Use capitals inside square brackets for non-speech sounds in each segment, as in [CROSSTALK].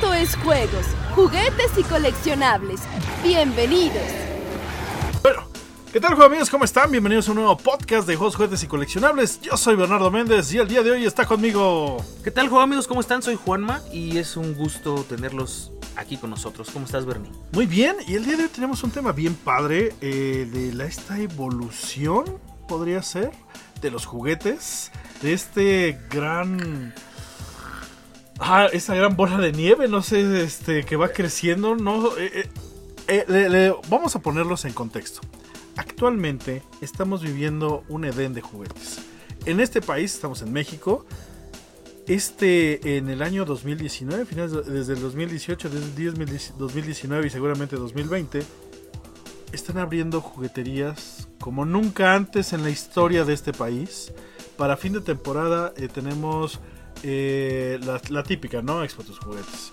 Esto es juegos, juguetes y coleccionables. Bienvenidos. Bueno, ¿qué tal, juego amigos? ¿Cómo están? Bienvenidos a un nuevo podcast de juegos, juguetes y coleccionables. Yo soy Bernardo Méndez y el día de hoy está conmigo. ¿Qué tal, juego amigos? ¿Cómo están? Soy Juanma y es un gusto tenerlos aquí con nosotros. ¿Cómo estás, Bernie? Muy bien, y el día de hoy tenemos un tema bien padre eh, de la, esta evolución, podría ser, de los juguetes, de este gran... Ah, esa gran bola de nieve, no sé, este, que va creciendo, no... eh, eh, eh, le- le- vamos a ponerlos en contexto. Actualmente estamos viviendo un edén de juguetes. En este país, estamos en México, este en el año 2019, finales de- desde el 2018, desde el 10 2019 y seguramente 2020, están abriendo jugueterías como nunca antes en la historia de este país. Para fin de temporada eh, tenemos eh, la, la típica, ¿no? Expo Tus Juguetes.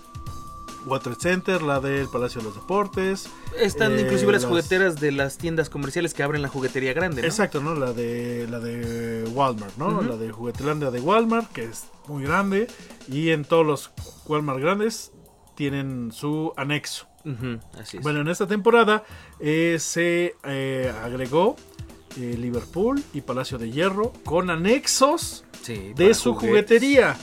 Water Center, la del Palacio de los Deportes. Están Eh, inclusive las, las- jugueteras de las tiendas comerciales que abren la juguetería grande, ¿no? Exacto, ¿no? La de la de Walmart, ¿no? La de Juguetilandia de Walmart, que es muy grande. Y en todos los Walmart grandes tienen su anexo. Así es. Bueno, en esta temporada eh, se eh, agregó eh, Liverpool y Palacio de Hierro con anexos Sí, de su juguetes. juguetería.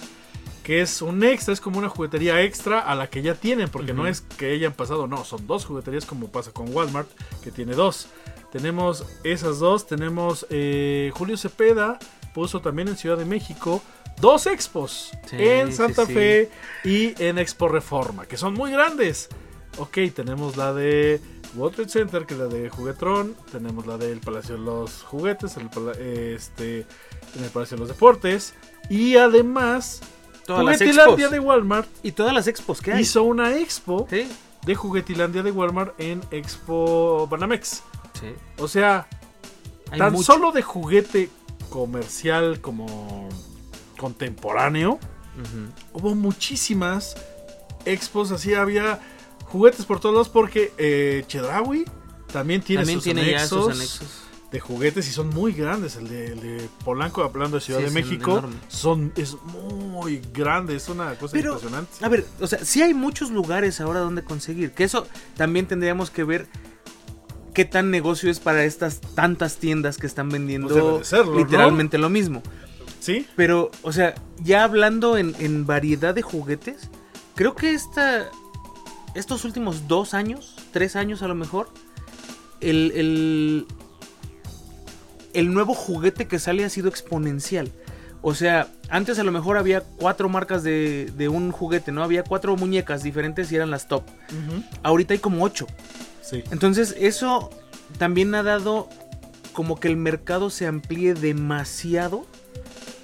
Que es un extra, es como una juguetería extra a la que ya tienen, porque no es que hayan pasado, no, son dos jugueterías como pasa con Walmart, que tiene dos. Tenemos esas dos, tenemos eh, Julio Cepeda, puso también en Ciudad de México dos expos, Sí, en Santa sí. Fe y en Expo Reforma, que son muy grandes. Ok, tenemos la de World Trade Center, que es la de Juguetrón, tenemos la del Palacio de los Juguetes, el este, en el Palacio de los Deportes, y además Todas Juguetilandia de Walmart Y todas las expos que hay. hizo una expo Sí, de Juguetilandia de Walmart en Expo Banamex. sí. O sea, Hay tan mucho. solo de juguete comercial como contemporáneo, hubo muchísimas expos, así había juguetes por todos lados porque eh, Chedraui también tiene También sus tiene ya anexos, sus anexos. de juguetes y son muy grandes. El de, el de Polanco, hablando de Ciudad Sí, de es México, son, es muy grande, es una cosa Pero, impresionante. a ver, o sea, sí hay muchos lugares ahora donde conseguir. Que eso también tendríamos que ver qué tan negocio es para estas tantas tiendas que están vendiendo Pues debe de serlo, ¿no? literalmente lo mismo. ¿Sí? Pero, o sea, ya hablando en, en variedad de juguetes, creo que esta, estos últimos dos años, tres años a lo mejor, el, el, el nuevo juguete que sale ha sido exponencial. O sea, antes a lo mejor había cuatro marcas de, de un juguete, ¿no? Había cuatro muñecas diferentes y eran las top. Ahorita hay como ocho. Sí. Entonces eso también ha dado como que el mercado se amplíe demasiado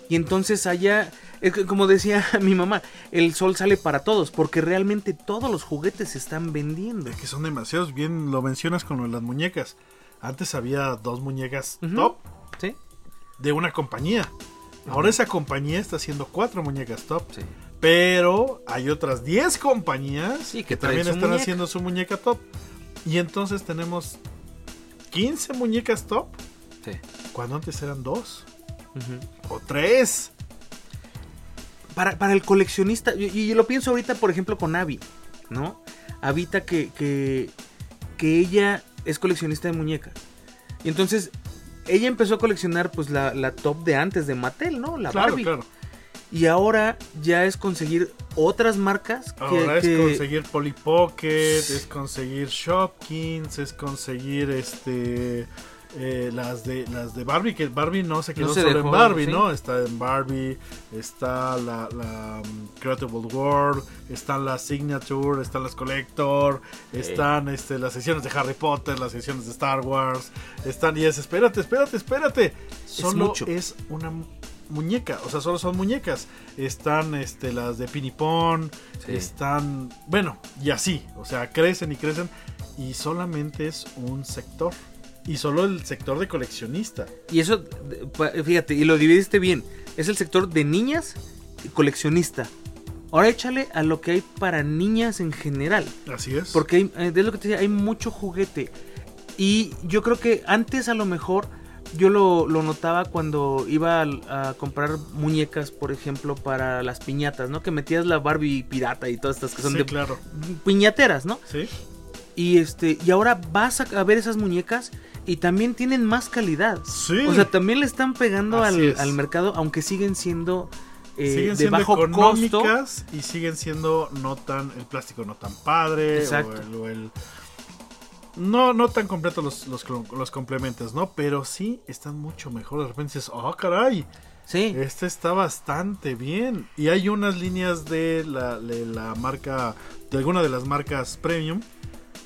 y entonces haya, es que como decía [LAUGHS] mi mamá, el sol sale para todos porque realmente todos los juguetes se están vendiendo. Es que son demasiados. Bien lo mencionas con lo de las muñecas. Antes había dos muñecas top ¿Sí? de una compañía. Ahora esa compañía está haciendo cuatro muñecas top. Sí. Pero hay otras 10 compañías Sí, que, también están muñeca. haciendo su muñeca top. Y entonces tenemos 15 muñecas top. Sí. Cuando antes eran dos o tres. Para, para el coleccionista, y, y lo pienso ahorita, por ejemplo, con Avi, ¿no? Avita que, que, que ella es coleccionista de muñecas. Y entonces, ella empezó a coleccionar pues la, la top de antes de Mattel, ¿no? La claro, Barbie. claro. Y ahora ya es conseguir otras marcas que, Ahora es que- conseguir Polly Pocket, es conseguir Shopkins, es conseguir este eh, las de las de Barbie, que Barbie no se quedó No se solo dejó, en Barbie, ¿sí? ¿no? Está en Barbie, está la, la um, Creatable World, están las Signature, están las Collector, están este, las sesiones de Harry Potter, las sesiones de Star Wars, están y es, espérate, espérate, espérate. Solo mucho. es una mu- muñeca, o sea, solo son muñecas. Están este, las de Pinipón, Sí. están, bueno, y así, o sea, crecen y crecen y solamente es un sector. Y solo el sector de coleccionista. Y eso, fíjate, y lo dividiste bien. Es el sector de niñas y coleccionista. Ahora échale a lo que hay para niñas en general. Así es. Porque hay, eh, es lo que te decía, hay mucho juguete. Y yo creo que antes a lo mejor yo lo, lo notaba cuando iba a, comprar muñecas, por ejemplo, para las piñatas, ¿no? Que metías la Barbie pirata y todas estas que son Sí, de claro. piñateras, ¿no? Sí. Y este y ahora vas a, a ver esas muñecas y también tienen más calidad. Sí. O sea, también le están pegando al, al mercado, aunque siguen siendo eh, siguen de bajo costo. y siguen siendo no tan el plástico no tan padre Exacto. o el, o el- no no tan completos los, los, los complementos no pero sí están mucho mejor de repente dices oh caray Sí, este está bastante bien y hay unas líneas de la, de la marca de alguna de las marcas premium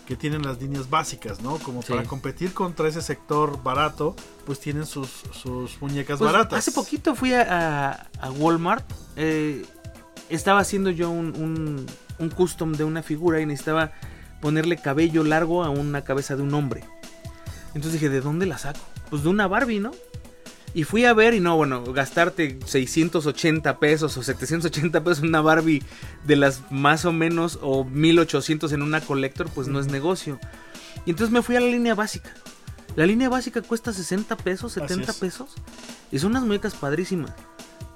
que tienen las líneas básicas, ¿no? Como Sí. para competir contra ese sector barato, pues tienen sus, sus muñecas Pues, baratas. Hace poquito fui a, a- a Walmart. eh, estaba haciendo yo un, un, un custom de una figura y necesitaba ponerle cabello largo a una cabeza de un hombre. Entonces dije, ¿de dónde la saco? Pues de una Barbie, ¿no? Y fui a ver y no, bueno, gastarte 680 pesos o 780 pesos en una Barbie de las más o menos o 1800 en una collector, pues no es negocio. Y entonces me fui a la línea básica. La línea básica cuesta 60 pesos, Así 70 es. pesos. Y son unas muñecas padrísimas.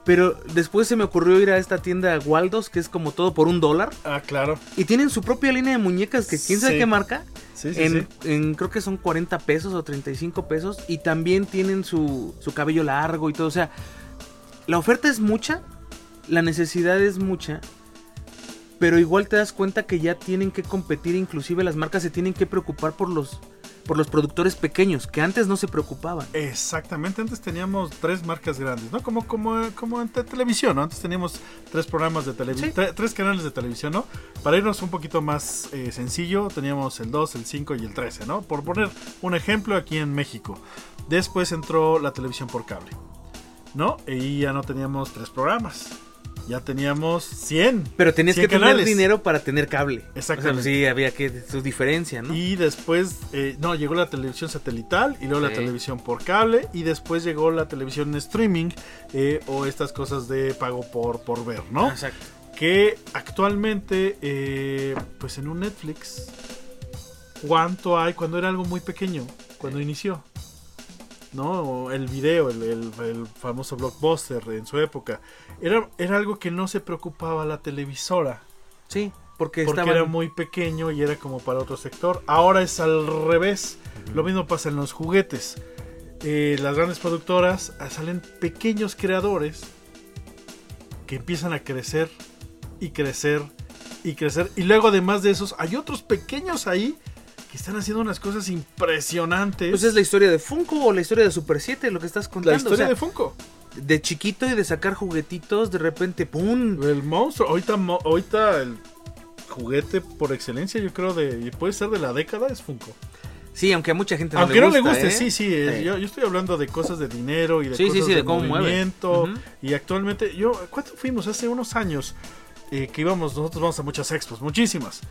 Pero después se me ocurrió ir a esta tienda Waldos, que es como todo por un dólar. Ah, claro. Y tienen su propia línea de muñecas, que quién sabe Sí. qué marca. Sí, sí, en, sí. en creo que son 40 pesos o 35 pesos. Y también tienen su, su cabello largo y todo. O sea, la oferta es mucha, la necesidad es mucha. Pero igual te das cuenta que ya tienen que competir, inclusive las marcas se tienen que preocupar por los, por los productores pequeños, que antes no se preocupaban. Exactamente, antes teníamos tres marcas grandes, ¿no? Como, como, como en te- televisión, ¿no? Antes teníamos tres programas de televisión, Sí. tres canales de televisión, ¿no? Para irnos un poquito más eh, sencillo, teníamos el 2, el 5 y el 13, ¿no? Por poner un ejemplo aquí en México. Después entró la televisión por cable, ¿no? Y ya no teníamos tres programas, ya teníamos 100. Pero tenías 100 que tener dinero para tener cable. Exactamente. O sea, sí, había que su diferencia, ¿no? Y después, eh, no, llegó la televisión satelital y luego la televisión por cable y después llegó la televisión en streaming eh, o estas cosas de pago por, por ver, ¿no? Exacto. Que actualmente, eh, pues en un Netflix, ¿cuánto hay cuando era algo muy pequeño? Cuando inició. ¿No? O El video, el, el- el famoso blockbuster en su época. Era, era algo que no se preocupaba la televisora Sí, porque, porque estaban- era muy pequeño y era como para otro sector. Ahora es al revés. Lo mismo pasa en los juguetes. Eh, las grandes productoras ah, salen pequeños creadores que empiezan a crecer y crecer y crecer. Y luego además de esos hay otros pequeños ahí que están haciendo unas cosas impresionantes. Pues es la historia de Funko o la historia de Super 7, lo que estás contando. la historia o sea, de Funko. de chiquito y de sacar juguetitos, de repente, ¡pum! El monstruo. Ahorita, mo- ahorita el juguete por excelencia yo creo de... y puede ser de la década es Funko. Sí, aunque a mucha gente no Aunque le no gusta. le guste, ¿eh? sí, sí, Sí. Yo, yo estoy hablando de cosas de dinero y de Sí, cosas sí, de, de cómo mueve. movimiento. Y actualmente, yo, ¿cuánto fuimos? Hace unos años eh, que íbamos, nosotros vamos a muchas expos, muchísimas.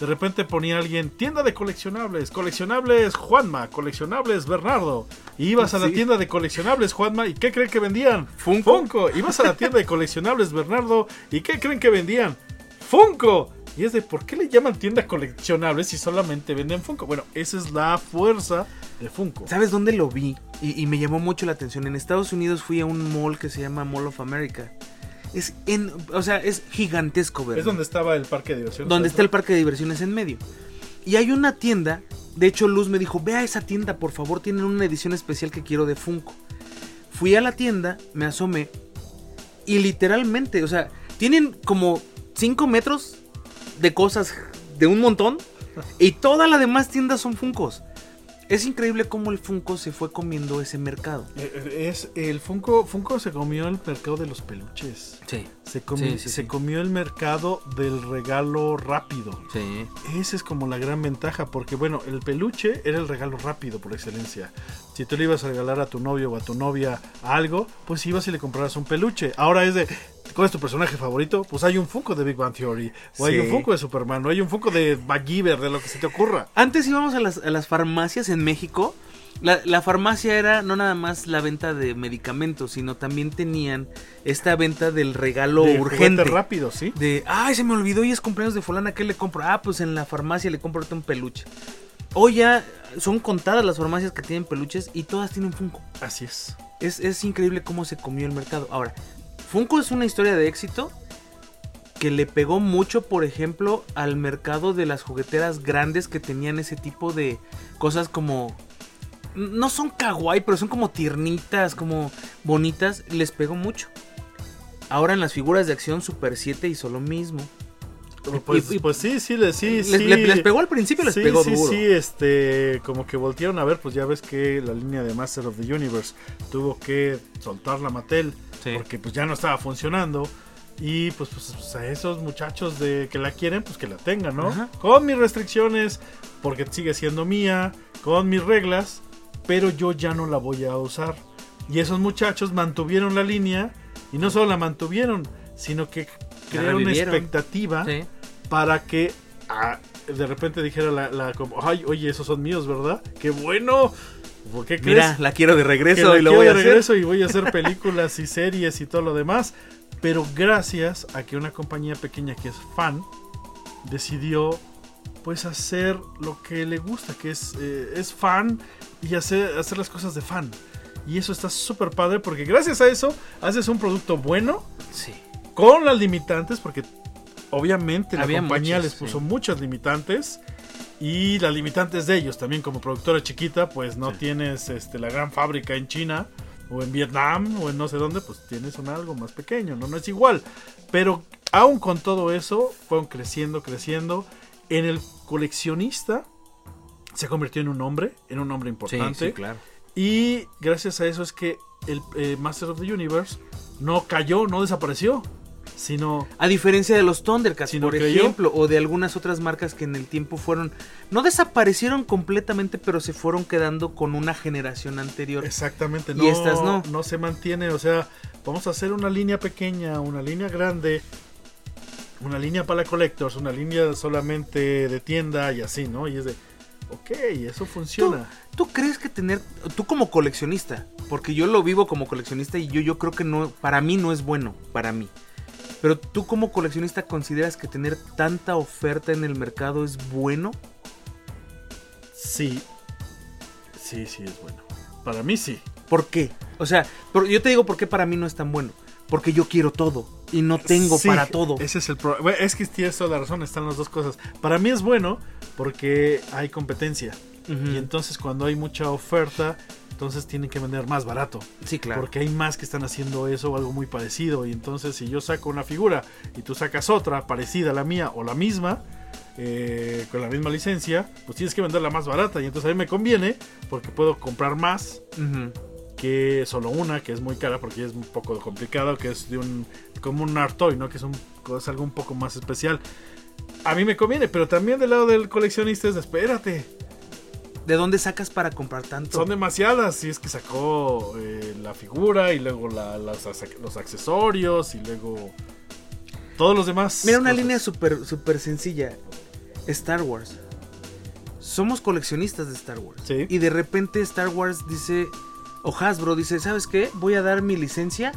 De repente ponía alguien, tienda de coleccionables, coleccionables Juanma, coleccionables Bernardo. Y ibas a la Sí. tienda de coleccionables Juanma y ¿qué creen que vendían? Funko. Funko. Ibas a la tienda de coleccionables Bernardo y ¿qué creen que vendían? Funko. Y es de, ¿por qué le llaman tienda coleccionables si solamente venden Funko? Bueno, esa es la fuerza de Funko. ¿Sabes dónde lo vi? Y, y me llamó mucho la atención. En Estados Unidos fui a un mall que se llama Mall of America. Es en, o sea, es gigantesco, ¿verdad? Es donde estaba el parque de diversiones. donde está el parque de diversiones en medio. Y hay una tienda, de hecho Luz me dijo, ve a esa tienda, por favor, tienen una edición especial que quiero de Funko. Fui a la tienda, me asomé, y literalmente, o sea, tienen como 5 metros de cosas de un montón, y toda la demás tiendas son Funkos. Es increíble cómo el Funko se fue comiendo ese mercado. Eh, eh, Es el Funko, Funko se comió el mercado de los peluches. Sí, Se comió, Sí, sí, se sí. comió el mercado del regalo rápido. sí. Esa es como la gran ventaja, porque bueno, el peluche era el regalo rápido por excelencia. Si tú le ibas a regalar a tu novio o a tu novia algo, pues ibas y le comprabas un peluche. Ahora es de, ¿cuál es tu personaje favorito? Pues hay un Funko de Big Bang Theory, o hay un Funko de Superman, o hay un Funko de MacGyver, de lo que se te ocurra. Antes íbamos a las, a las farmacias en México. La, la farmacia era no nada más la venta de medicamentos, sino también tenían esta venta del regalo De urgente. rápido, ¿sí? De, ay, se me olvidó y es cumpleaños de fulana, ¿qué le compro? Ah, pues en la farmacia le compro un peluche. Hoy ya son contadas las farmacias que tienen peluches y todas tienen Funko. Así es. Es, es increíble cómo se comió el mercado. Ahora, Funko es una historia de éxito que le pegó mucho, por ejemplo, al mercado de las jugueteras grandes que tenían ese tipo de cosas como... No son kawaii, pero son como tiernitas, como bonitas. Les pegó mucho. Ahora en las figuras de acción Super 7 hizo lo mismo. Pues, Y- y- pues sí, sí, le- sí, les, sí. le- les pegó al principio, les sí, pegó sí, duro. sí, este, como que voltearon a ver, pues ya ves que la línea de Master of the Universe tuvo que soltar la Mattel Sí. porque pues ya no estaba funcionando y pues, pues, pues, a esos muchachos de que la quieren, pues que la tengan, ¿no? Ajá. Con mis restricciones, porque sigue siendo mía, con mis reglas, pero yo ya no la voy a usar. Y esos muchachos mantuvieron la línea y no solo la mantuvieron, sino que crearon una expectativa Sí. para que ah, de repente dijera la, la como, ay, oye, esos son míos, ¿verdad? ¡Qué bueno! ¿Por qué crees? Mira, la quiero de que regreso la y lo voy a hacer. regreso y voy a hacer [LAUGHS] películas y series y todo lo demás. Pero gracias a que una compañía pequeña que es fan decidió pues hacer lo que le gusta, que es, eh, es fan y hacer, hacer las cosas de fan. Y eso está súper padre porque gracias a eso haces un producto bueno Sí. con las limitantes, porque obviamente la Había compañía les puso sí. muchas limitantes. Y las limitantes de ellos también como productora chiquita, pues no Sí. tienes este, la gran fábrica en China o en Vietnam o en no sé dónde, pues tienes un algo más pequeño, ¿no? No es igual. Pero aún con todo eso, fueron creciendo, creciendo. En el coleccionista se convirtió en un hombre, en un hombre Sí, importante. sí, claro. Y gracias a eso es que el eh, Master of the Universe no cayó, no desapareció, sino A diferencia de los Thundercats, por creyó. ejemplo, o de algunas otras marcas que en el tiempo fueron, no desaparecieron completamente, pero se fueron quedando con una generación anterior. exactamente Y no, estas no. no se mantiene. O sea, vamos a hacer una línea pequeña, una línea grande, una línea para collectors, una línea solamente de tienda y así, ¿no? Y es de, ok, eso funciona. ¿Tú crees que tener, tú como coleccionista, porque yo lo vivo como coleccionista y yo, yo creo que no, para mí no es bueno, para mí. Pero tú como coleccionista consideras que tener tanta oferta en el mercado es bueno? Sí, sí, sí es bueno. Para mí sí. ¿Por qué? O sea, yo te digo por qué para mí no es tan bueno. Porque yo quiero todo y no tengo Sí, para todo. Ese es el problema. Es que tienes toda la razón, están las dos cosas. Para mí es bueno porque hay competencia. Ujú. Y entonces cuando hay mucha oferta, entonces tienen que vender más barato. Sí, claro. Porque hay más que están haciendo eso o algo muy parecido. Y entonces si yo saco una figura y tú sacas otra parecida a la mía o la misma, eh, con la misma licencia, pues tienes que venderla más barata. Y entonces a mí me conviene porque puedo comprar más Ujú. que solo una, que es muy cara porque es un poco complicado, que es de un como un art toy, ¿no? Que es, un, es algo un poco más especial. A mí me conviene, pero también del lado del coleccionista es espérate, ¿De dónde sacas para comprar tanto? son demasiadas. Si es que sacó eh, la figura y luego la- las ac- los accesorios y luego todos los demás. Mira, una cosas. línea súper súper sencilla. Star Wars. Somos coleccionistas de Star Wars. Sí. Y de repente Star Wars dice, o Hasbro dice, ¿sabes qué? Voy a dar mi licencia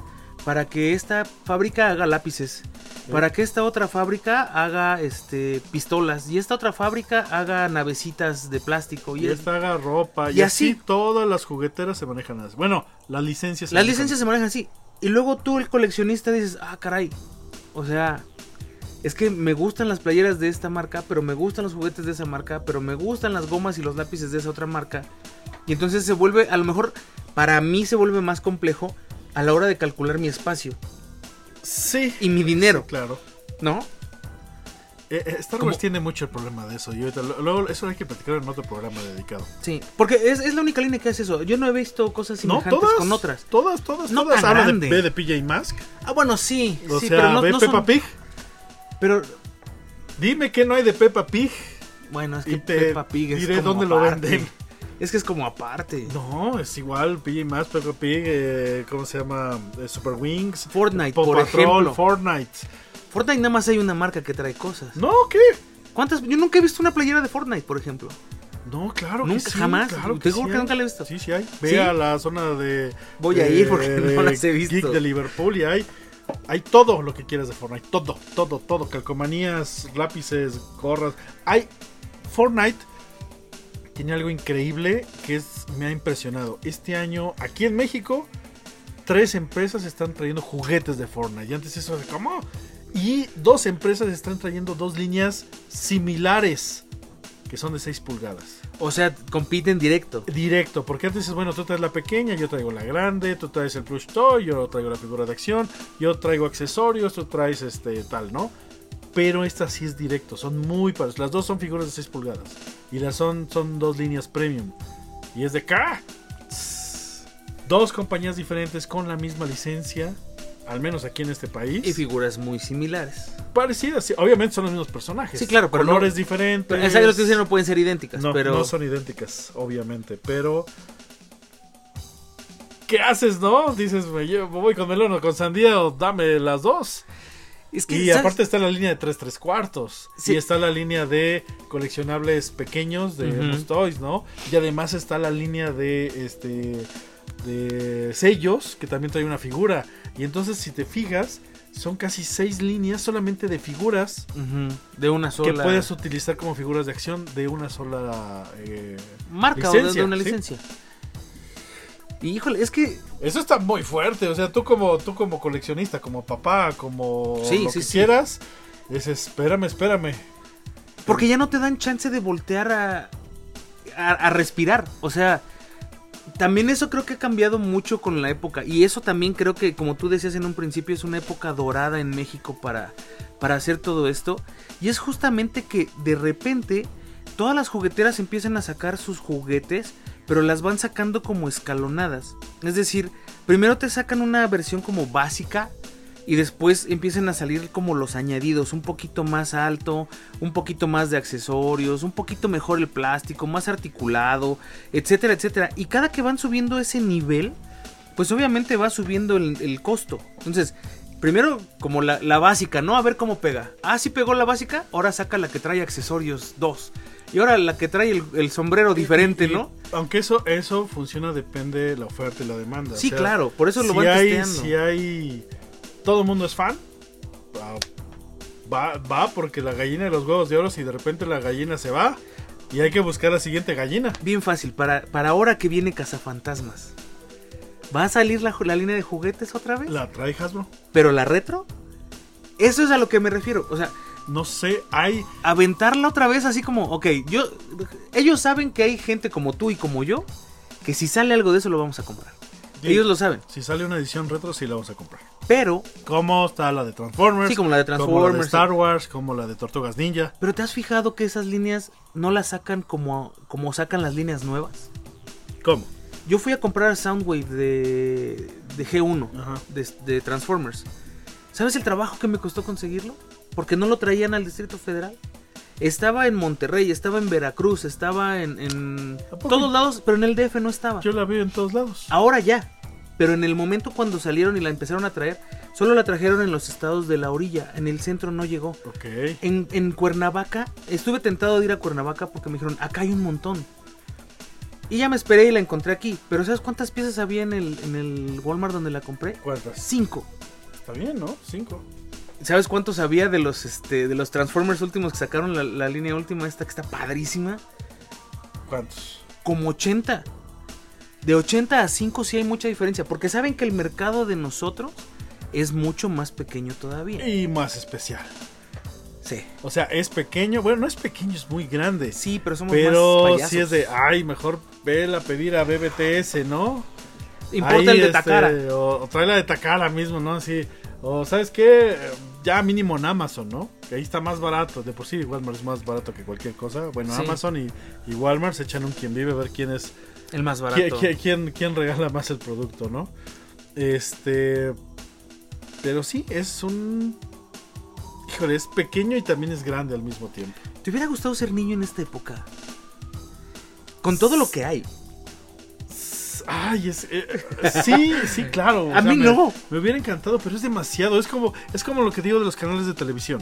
para que esta fábrica haga lápices. Para que esta otra fábrica haga este pistolas. Y esta otra fábrica haga navecitas de plástico. Y, Y es- esta haga ropa. Y, Y así, así. todas las jugueteras se manejan así. Bueno, las licencias se Las manejan licencias se manejan así. Y luego tú, el coleccionista, dices, ah, caray. O sea, es que me gustan las playeras de esta marca, pero me gustan los juguetes de esa marca, pero me gustan las gomas y los lápices de esa otra marca. Y entonces se vuelve, a lo mejor, para mí se vuelve más complejo a la hora de calcular mi espacio Sí. y mi dinero, claro. ¿no? Eh, eh, Star Wars tiene mucho el problema de eso. Y ahorita, luego eso hay que platicar en otro programa dedicado. Sí, porque es, es la única línea que hace eso. Yo no he visto cosas No, semejantes todas. con otras. Todas, todas, No todas. Habla de, grande. de PJ Mask. Ah, bueno, sí. O sí, sea, pero no, ve no Peppa son- Pig. Pero, Dime que no hay de Peppa Pig. bueno, es Y que te Peppa Pig es diré como dónde lo venden. Es que es como aparte. No, es igual. PJ Mask, Peppa Pig. eh, ¿Cómo se llama? Eh, Super Wings. Fortnite, Paw por Patrol, ejemplo. Fortnite. Fortnite nada más hay una marca que trae cosas. No, ¿qué? ¿Cuántas? Yo nunca he visto una playera de Fortnite, por ejemplo. No, claro que Nunca, sí, jamás. Claro que sí que nunca la he visto. Sí, sí hay. Ve ¿Sí? a la zona de. Voy a de- ir porque no las he visto. Geek de Liverpool y hay. Hay todo lo que quieras de Fortnite. Todo, todo, todo. Calcomanías, lápices, gorras. Hay. Fortnite tiene algo increíble que es, me ha impresionado. Este año, aquí en México, tres empresas están trayendo juguetes de Fortnite. Y antes eso de cómo. Y dos empresas están trayendo dos líneas similares que son de 6 pulgadas. O sea, compiten directo. Directo, porque antes es bueno, tú traes la pequeña, yo traigo la grande, tú traes el plush toy, yo traigo la figura de acción, yo traigo accesorios, tú traes este tal, ¿no? Pero esta sí es directo, son muy parecidas. Las dos son figuras de 6 pulgadas. Y las son, son dos líneas premium. Y es de acá. Dos compañías diferentes con la misma licencia. Al menos aquí en este país. Y figuras muy similares. Parecidas, sí. Obviamente son los mismos personajes. Sí, claro, pero Colores no- diferentes. Pero esa lo que dicen no pueden ser idénticas, No, pero no son idénticas, obviamente, pero... ¿Qué haces, no? Dices, me, llevo- voy con melón o con sandía o dame las dos. Es que Y ¿sabes? aparte está la línea de 3 3 cuartos. Sí. Y está la línea de coleccionables pequeños de Ujú. los toys, ¿no? Y además está la línea de este de sellos que también trae una figura. Y entonces si te fijas, son casi seis líneas solamente de figuras de una sola que puedes utilizar como figuras de acción de una sola eh, marca o de- de, licencia, una sí. Y híjole, es que Eso está muy fuerte, o sea, tú como tú como coleccionista, como papá, como Sí, lo sí, que sí. quieras, dices, espérame, espérame. porque ya no te dan chance de voltear a, a, a respirar. O sea, también eso creo que ha cambiado mucho con la época. Y eso también creo que, como tú decías en un principio, es una época dorada en México para, para hacer todo esto. Y es justamente que de repente todas las jugueteras empiezan a sacar sus juguetes, pero las van sacando como escalonadas. Es decir, primero te sacan una versión como básica y después empiezan a salir como los añadidos, un poquito más alto, un poquito más de accesorios, un poquito mejor el plástico, más articulado, etcétera, etcétera. Y cada que van subiendo ese nivel, pues obviamente va subiendo el, costo. Entonces, primero como la, la básica, ¿no? A ver cómo pega. Ah, sí pegó la básica, ahora saca la que trae accesorios 2. Y ahora la que trae el, el sombrero diferente, Y- y- ¿no? Aunque eso eso funciona depende de la oferta y la demanda. Sí, o sea, claro, por eso lo si van hay, testeando. Si hay todo el mundo es fan, va, va va porque la gallina de los huevos de oro si de repente la gallina se va y hay que buscar la siguiente gallina. Bien fácil, para, para ahora que viene Cazafantasmas. ¿Va a salir la, la línea de juguetes otra vez? La trae Hasbro. ¿Pero la retro? Eso es a lo que me refiero. O sea, No sé, hay aventarla otra vez así como, ok, yo... Ellos saben que hay gente como tú y como yo, que si sale algo de eso lo vamos a comprar. Sí. Ellos lo saben. si sale una edición retro sí la vamos a comprar. Pero, Como está la de Transformers, Sí, como la de como la de Transformers, Star Wars, como la de Tortugas Ninja. pero ¿te has fijado que esas líneas no las sacan como, como sacan las líneas nuevas? ¿Cómo? Yo fui a comprar Soundwave de, de G1, Ajá. de, de Transformers. ¿Sabes el trabajo que me costó conseguirlo? Porque no lo traían al Distrito Federal. Estaba en Monterrey, estaba en Veracruz, estaba en, todos lados, pero en el DF no estaba. Yo la veo en todos lados. Ahora ya. Pero en el momento cuando salieron y la empezaron a traer, solo la trajeron en los estados de la orilla. En el centro no llegó. Ok. En, en Cuernavaca, estuve tentado de ir a Cuernavaca porque me dijeron, acá hay un montón. Y ya me esperé y la encontré aquí. Pero ¿sabes cuántas piezas había en el, en el Walmart donde la compré? ¿Cuántas? Cinco. Está bien, ¿no? Cinco. ¿Sabes cuántos había de los este de los Transformers últimos que sacaron la, la línea última esta que está padrísima? ¿Cuántos? Como 80. De 80 a 5 sí hay mucha diferencia. Porque saben que el mercado de nosotros es mucho más pequeño todavía. Y más especial. Sí. O sea, es pequeño. Bueno, no es pequeño, es muy grande. Sí, pero somos Pero más payasos. si es de, ay, mejor vela a pedir a BBTS, ¿no? Importa Ahí, el de este, Takara. O, o tráela de Takara mismo, ¿no? Así. O, ¿sabes qué? Ya mínimo en Amazon, ¿no? Que ahí está más barato. De por sí, Walmart es más barato que cualquier cosa. Bueno, Sí. Amazon y, y Walmart se echan un quien vive a ver quién es. El más barato. quién, quién- quién- quién regala más el producto, ¿no? Este. Pero sí, es un. Híjole, es pequeño y también es grande al mismo tiempo. ¿Te hubiera gustado ser niño en esta época? Con todo lo que hay. Ay, es, eh, sí, sí, claro. o A mí me, no. Me hubiera encantado, pero es demasiado. Es como, es como lo que digo de los canales de televisión.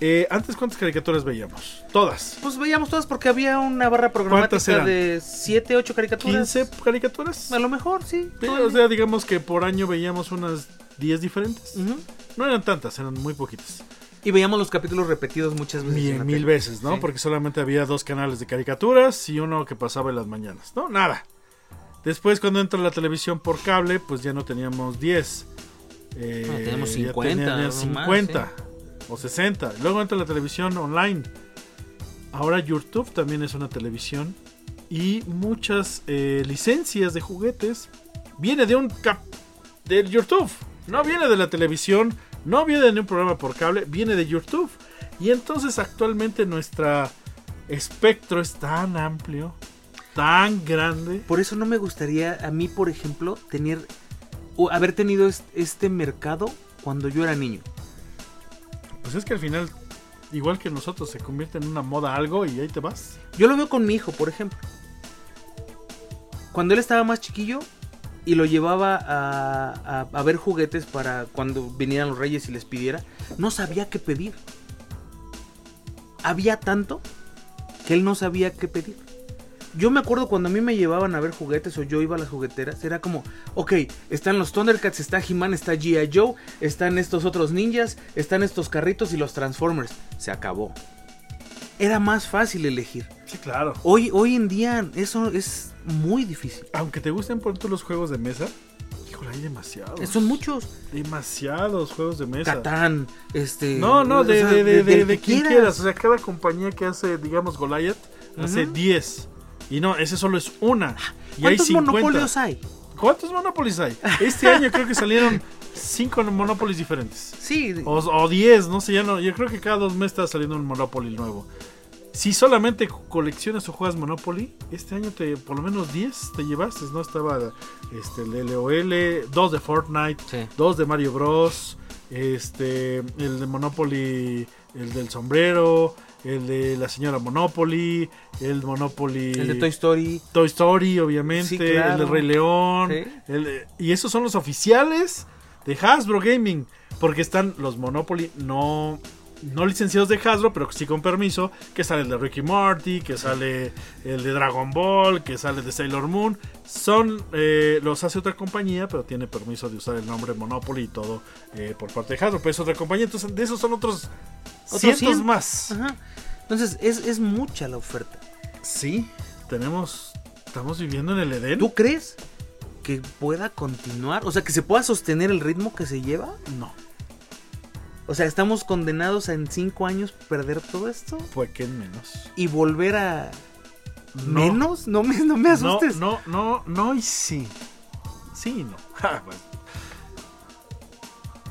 Eh, antes, ¿cuántas caricaturas veíamos? Todas. Pues veíamos todas porque había una barra ¿Cuántas programática de 7, 8 caricaturas. ¿15 caricaturas? A lo mejor, sí. O sea, digamos que por año veíamos unas 10 diferentes. día. Ujú. No eran tantas, eran muy poquitas. Y veíamos los capítulos repetidos muchas veces. Mil, mil veces, ¿no? Sí. Porque solamente había dos canales de caricaturas y uno que pasaba en las mañanas, ¿no? Nada. Después, cuando entra la televisión por cable, pues ya no teníamos 10. Eh, No, teníamos ya 50, tenían o más, 50 o 60. Luego entra la televisión online. Ahora YouTube también es una televisión. Y muchas eh, licencias de juguetes viene de un cap del YouTube. No viene de la televisión, no viene de un programa por cable, viene de YouTube. Y entonces actualmente nuestra espectro es tan amplio, tan grande. Por eso no me gustaría a mí, por ejemplo, tener o haber tenido es- este mercado cuando yo era niño. Pues es que al final, igual que nosotros, se convierte en una moda algo y ahí te vas. Yo lo veo con mi hijo, por ejemplo. Cuando él estaba más chiquillo y lo llevaba a, a- a ver juguetes para cuando vinieran los reyes y les pidiera, no sabía qué pedir. Había tanto que él no sabía qué pedir. Yo me acuerdo cuando a mí me llevaban a ver juguetes o yo iba a las jugueteras, era como, ok, están los Thundercats, está He-Man, está G.I. Joe, están estos otros ninjas, están estos carritos y los Transformers. Se acabó. Era más fácil elegir. Sí, claro. Hoy, hoy en día eso es muy difícil. Aunque te gusten por ejemplo los juegos de mesa, híjole, hay demasiados. Son muchos. Demasiados juegos de mesa. Catán, este... No, no, de, de, de, de, quien quieras. O sea, cada compañía que hace, digamos, Goliath, hace Ujú. 10. Y no, ese solo es una. Y hay ¿Cuántos 50. monopolios hay? ¿Cuántos Monopolies hay? Este año creo que salieron 5 Monopolies diferentes. Sí, O, o 10, no sé, ya no. Yo creo que cada dos meses está saliendo un Monopoly nuevo. Si solamente coleccionas o juegas Monopoly, este año te por lo menos 10 te llevaste, ¿no? Estaba este, el LOL, dos de Fortnite, Sí. dos de Mario Bros, este, el de Monopoly, el del sombrero, el de la señora Monopoly, el Monopoly... el de Toy Story. Toy Story, obviamente, Sí, claro. el de Rey León. Sí. el de- y esos son los oficiales de Hasbro Gaming. Porque están los Monopoly no, no licenciados de Hasbro, pero sí con permiso. Que sale el de Ricky Morty, que sale el de Dragon Ball, que sale de Sailor Moon. Son, eh, los hace otra compañía, pero tiene permiso de usar el nombre Monopoly y todo eh, por parte de Hasbro. Pero es otra compañía, entonces de esos son otros, Otros cientos 100. más. Ajá. Entonces, es, es mucha la oferta. Sí, tenemos, estamos viviendo en el Edén. ¿Tú crees que pueda continuar? O sea, que se pueda sostener el ritmo que se lleva. No. O sea, estamos condenados a en cinco años perder todo esto Fue que en menos. y volver a No. menos. No me, no me asustes. No, no, no, no y sí. Sí y no. [LAUGHS] Ja, pues.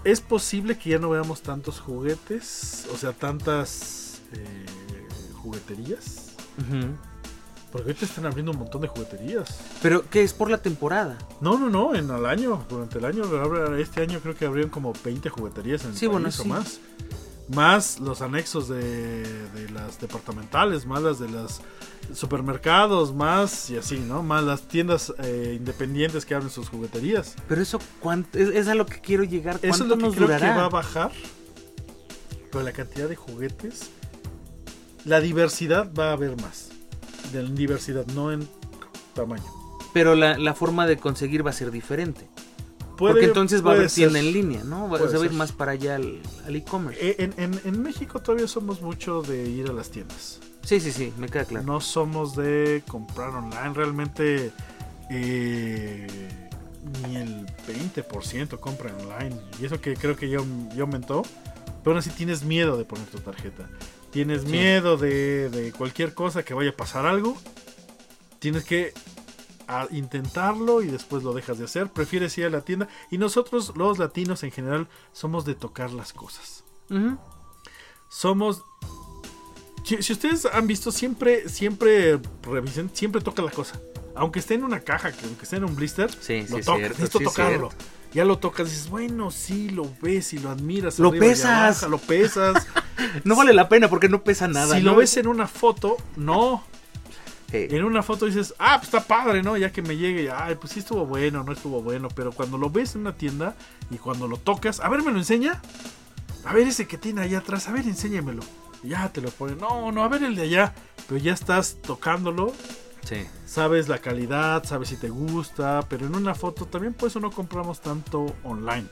Es posible que ya no veamos tantos juguetes, o sea, tantas eh, jugueterías. Ujú. Porque ahorita están abriendo un montón de jugueterías. Pero que es por la temporada. No, no, no, en el año, durante el año, este año creo que abrieron como 20 jugueterías en el Sí, país bueno, o sí. más. Más los anexos de, de las departamentales, más las de los supermercados, más y así, ¿no? Más las tiendas eh, independientes que abren sus jugueterías. Pero eso, ¿cuánto? Es, es a lo que quiero llegar. ¿Cuánto Eso es lo que nos creo durará? que va a bajar. Pero la cantidad de juguetes, la diversidad va a haber más. De la diversidad, no en tamaño. Pero la, la forma de conseguir va a ser diferente. Puede- Porque entonces va a haber tienda en línea, ¿no? Va, se va a ir más para allá al al e-commerce. Eh, En, en- en México todavía somos mucho de ir a las tiendas. sí, sí, sí, me queda claro. No somos de comprar online. Realmente eh, ni el 20% compra online. Y eso que creo que ya, ya aumentó. Pero aún así tienes miedo de poner tu tarjeta. Tienes Sí. miedo de, de cualquier cosa que vaya a pasar algo. Tienes que intentarlo y después lo dejas de hacer. Prefieres ir a la tienda. Y nosotros, los latinos en general, somos de tocar las cosas somos. Si, si ustedes han visto, siempre, siempre revisen, siempre toca la cosa. Aunque esté en una caja, que aunque esté en un blister, Sí, lo sí, tocas, cierto, necesito tocarlo. cierto. Ya lo tocas, dices, bueno, sí, lo ves y lo admiras. Lo arriba pesas. lo pesas. [LAUGHS] No vale la pena porque no pesa nada. si ¿no? lo ves en una foto, no. En una foto dices, ah, pues está padre, ¿no? Ya que me llegue, ay, pues sí estuvo bueno, no estuvo bueno. Pero cuando lo ves en una tienda y cuando lo tocas, a ver, ¿me lo enseña? A ver ese que tiene allá atrás, a ver, enséñamelo. Ya te lo ponen, no, no, a ver el de allá. Pero ya estás tocándolo, sí. sabes la calidad, sabes si te gusta. Pero en una foto también por eso no compramos tanto online.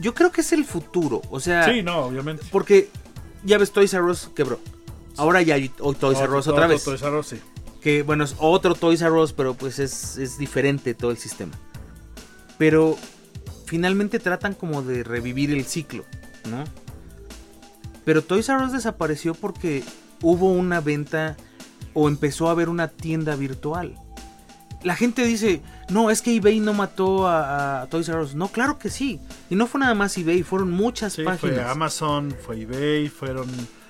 Yo creo que es el futuro. O sea, Sí, no, obviamente. porque ya ves, Toys R Us quebró. Ahora ya hay Toys R Us Otro- otra otro vez. Toys R Us, sí. Que bueno, es otro Toys R Us, pero pues es, es diferente todo el sistema. Pero finalmente tratan como de revivir el ciclo, ¿no? Pero Toys R Us desapareció porque hubo una venta o empezó a haber una tienda virtual. La gente dice, no, es que eBay no mató a, a Toys R Us. No, claro que sí. Y no fue nada más eBay, fueron muchas Sí, páginas. fue Amazon, fue eBay, fueron...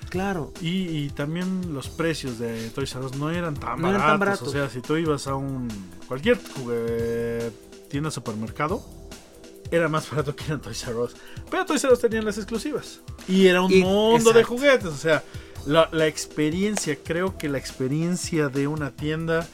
Claro. Y, y también los precios de Toys R Us no eran tan, No eran baratos. tan baratos. O sea, si tú ibas a un... Cualquier tienda supermercado, era más [LAUGHS] barato que en Toys R Us. Pero Toys R Us tenían las exclusivas. Y era un Y- mundo de juguetes. O sea, la, la experiencia, creo que la experiencia de una tienda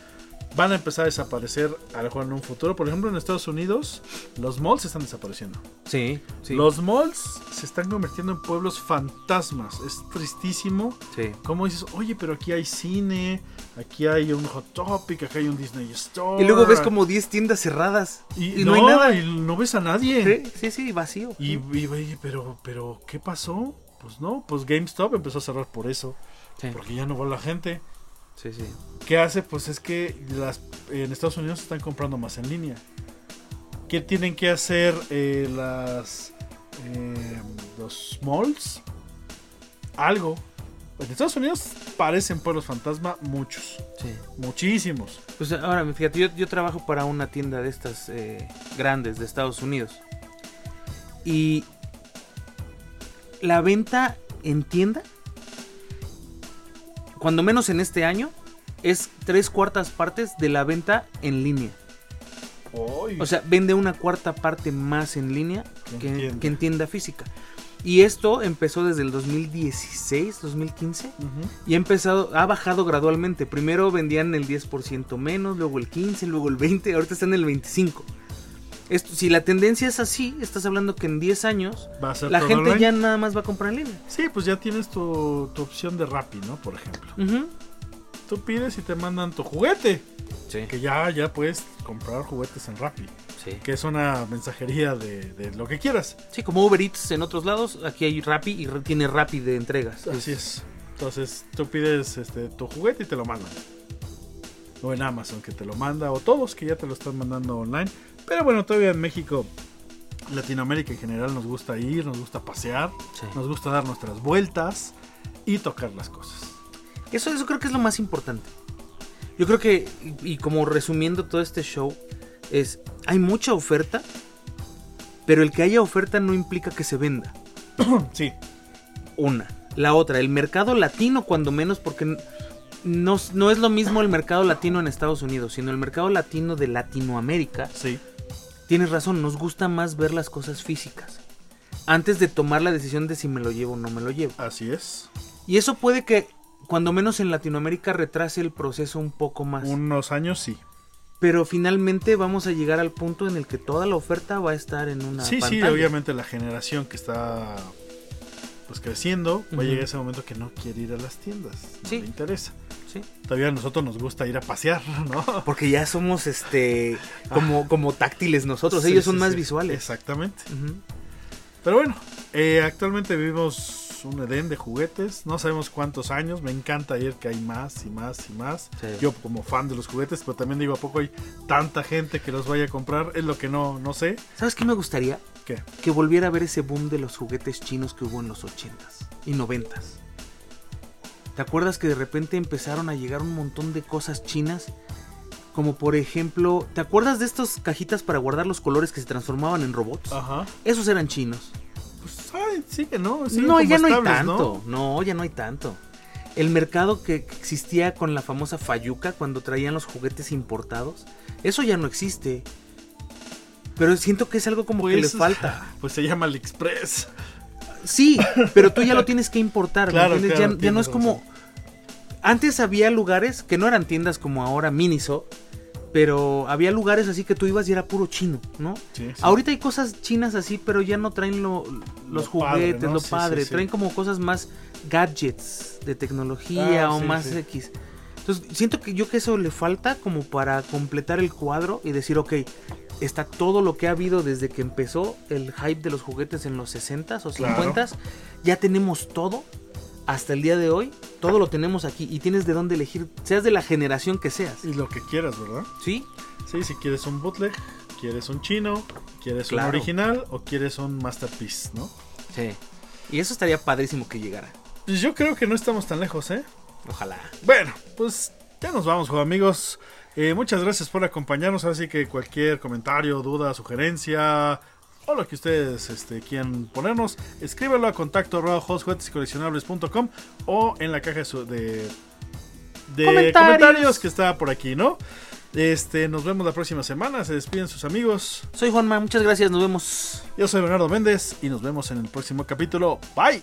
van a empezar a desaparecer a lo mejor en un futuro. Por ejemplo, en Estados Unidos, los malls están desapareciendo. Sí, sí. Los malls se están convirtiendo en pueblos fantasmas. Es tristísimo. sí. Como dices, oye, pero aquí hay cine, aquí hay un Hot Topic, aquí hay un Disney Store. Y luego ves como 10 tiendas cerradas. Y, Y, no, hay nada. y no ves a nadie. Sí, sí, sí, vacío. Y, y, pero, pero, ¿qué pasó? Pues no, pues GameStop empezó a cerrar por eso. Sí, Porque ya no va la gente. Sí, sí. ¿Qué hace? Pues es que las, en Estados Unidos están comprando más en línea. ¿Qué tienen que hacer eh, las eh, los malls? Algo. En Estados Unidos parecen pueblos fantasma muchos, sí. muchísimos. Pues ahora, fíjate, yo, yo trabajo para una tienda de estas eh, grandes de Estados Unidos. Y la venta en tienda, cuando menos en este año, es tres cuartas partes de la venta en línea. O sea, vende una cuarta parte más en línea Que en que, tienda. que en tienda física. Y esto empezó desde el 2016, 2015. Ujú. Y ha empezado, ha bajado gradualmente. Primero vendían el 10% menos, luego el 15, luego el 20, ahorita están en el 25. Esto, si la tendencia es así, estás hablando que en 10 años Va a ser la gente online. ya nada más va a comprar en línea. Sí, pues ya tienes tu, tu opción de Rappi, ¿no? Por ejemplo. Tú pides y te mandan tu juguete. Sí, Que ya, ya puedes comprar juguetes en Rappi. sí. Que es una mensajería de, de lo que quieras. Sí, como Uber Eats en otros lados, aquí hay Rappi y tiene Rappi de entregas. Así es. Entonces tú pides este, tu juguete y te lo mandan. O en Amazon que te lo manda. O todos que ya te lo están mandando online. Pero bueno, todavía en México, Latinoamérica en general nos gusta ir, nos gusta pasear, Sí. nos gusta dar nuestras vueltas y tocar las cosas. Eso, eso creo que es lo más importante. Yo creo que, y, como resumiendo todo este show, es, hay mucha oferta, pero el que haya oferta no implica que se venda. [CLEARS THROAT] Sí, Una. La otra, el mercado latino cuando menos, porque no, no es lo mismo el mercado latino en Estados Unidos, sino el mercado latino de Latinoamérica. sí. Tienes razón, nos gusta más ver las cosas físicas. Antes de tomar la decisión de si me lo llevo o no me lo llevo. Así es. Y eso puede que, cuando menos en Latinoamérica, retrase el proceso un poco más. Unos años sí. Pero finalmente vamos a llegar al punto en el que toda la oferta va a estar en una Sí, sí, obviamente la generación que está pues creciendo va a llegar ese momento que no quiere ir a las tiendas. No Sí. le interesa. Sí. Todavía a nosotros nos gusta ir a pasear, [LAUGHS] ¿no? Porque ya somos este como, como táctiles nosotros, Sí, ellos son sí, más visuales. Exactamente. Pero bueno, eh, actualmente vivimos un Edén de juguetes. No sabemos cuántos años. Me encanta ir que hay más y más y más. Yo como fan de los juguetes, pero también digo, ¿a poco hay tanta gente que los vaya a comprar? Es lo que no, no sé. ¿Sabes qué me gustaría? ¿Qué? Que volviera a ver ese boom de los juguetes chinos que hubo en los 80s y 90s. ¿Te acuerdas que de repente empezaron a llegar un montón de cosas chinas? Como por ejemplo, ¿te acuerdas de estas cajitas para guardar los colores que se transformaban en robots? Ajá. Esos eran chinos. Pues, ay, sigue, ¿no? No, ya no hay tanto. ¿no? ya no hay tanto. El mercado que existía con la famosa Fayuca cuando traían los juguetes importados, eso ya no existe. Pero siento que es algo como que le Pues, falta. Pues se llama AliExpress. Sí, pero tú ya lo tienes que importar, ya, ya no es como... Antes había lugares que no eran tiendas como ahora Miniso, pero había lugares así que tú ibas y era puro chino, ¿no? Sí, sí. Ahorita hay cosas chinas así, pero ya no traen lo- los Lo padre, juguetes, ¿no? lo Sí, padre. Traen como cosas más gadgets de tecnología Ah, o más. X. Entonces, siento que yo que eso le falta como para completar el cuadro y decir, ok, está todo lo que ha habido desde que empezó el hype de los juguetes en los 60s o Claro. 50s. Ya tenemos todo hasta el día de hoy. Todo lo tenemos aquí y tienes de dónde elegir, seas de la generación que seas. Y lo que quieras, ¿verdad? ¿Sí? Sí, si quieres un bootleg, quieres un chino, quieres Claro. un original o quieres un masterpiece, ¿no? Sí. Y eso estaría padrísimo que llegara. Pues yo creo que no estamos tan lejos, ¿eh? Ojalá. Bueno, pues ya nos vamos, amigos. Eh, muchas gracias por acompañarnos. Así que cualquier comentario, duda, sugerencia o lo que ustedes este, quieran ponernos, escríbelo a contacto hotjuguetesycoleccionables.com o en la caja de, su- de, de Comentarios. comentarios. que está por aquí, ¿no? Este, nos vemos la próxima semana. Se despiden sus amigos. Soy Juanma, muchas gracias, nos vemos. Yo soy Bernardo Méndez y nos vemos en el próximo capítulo. Bye.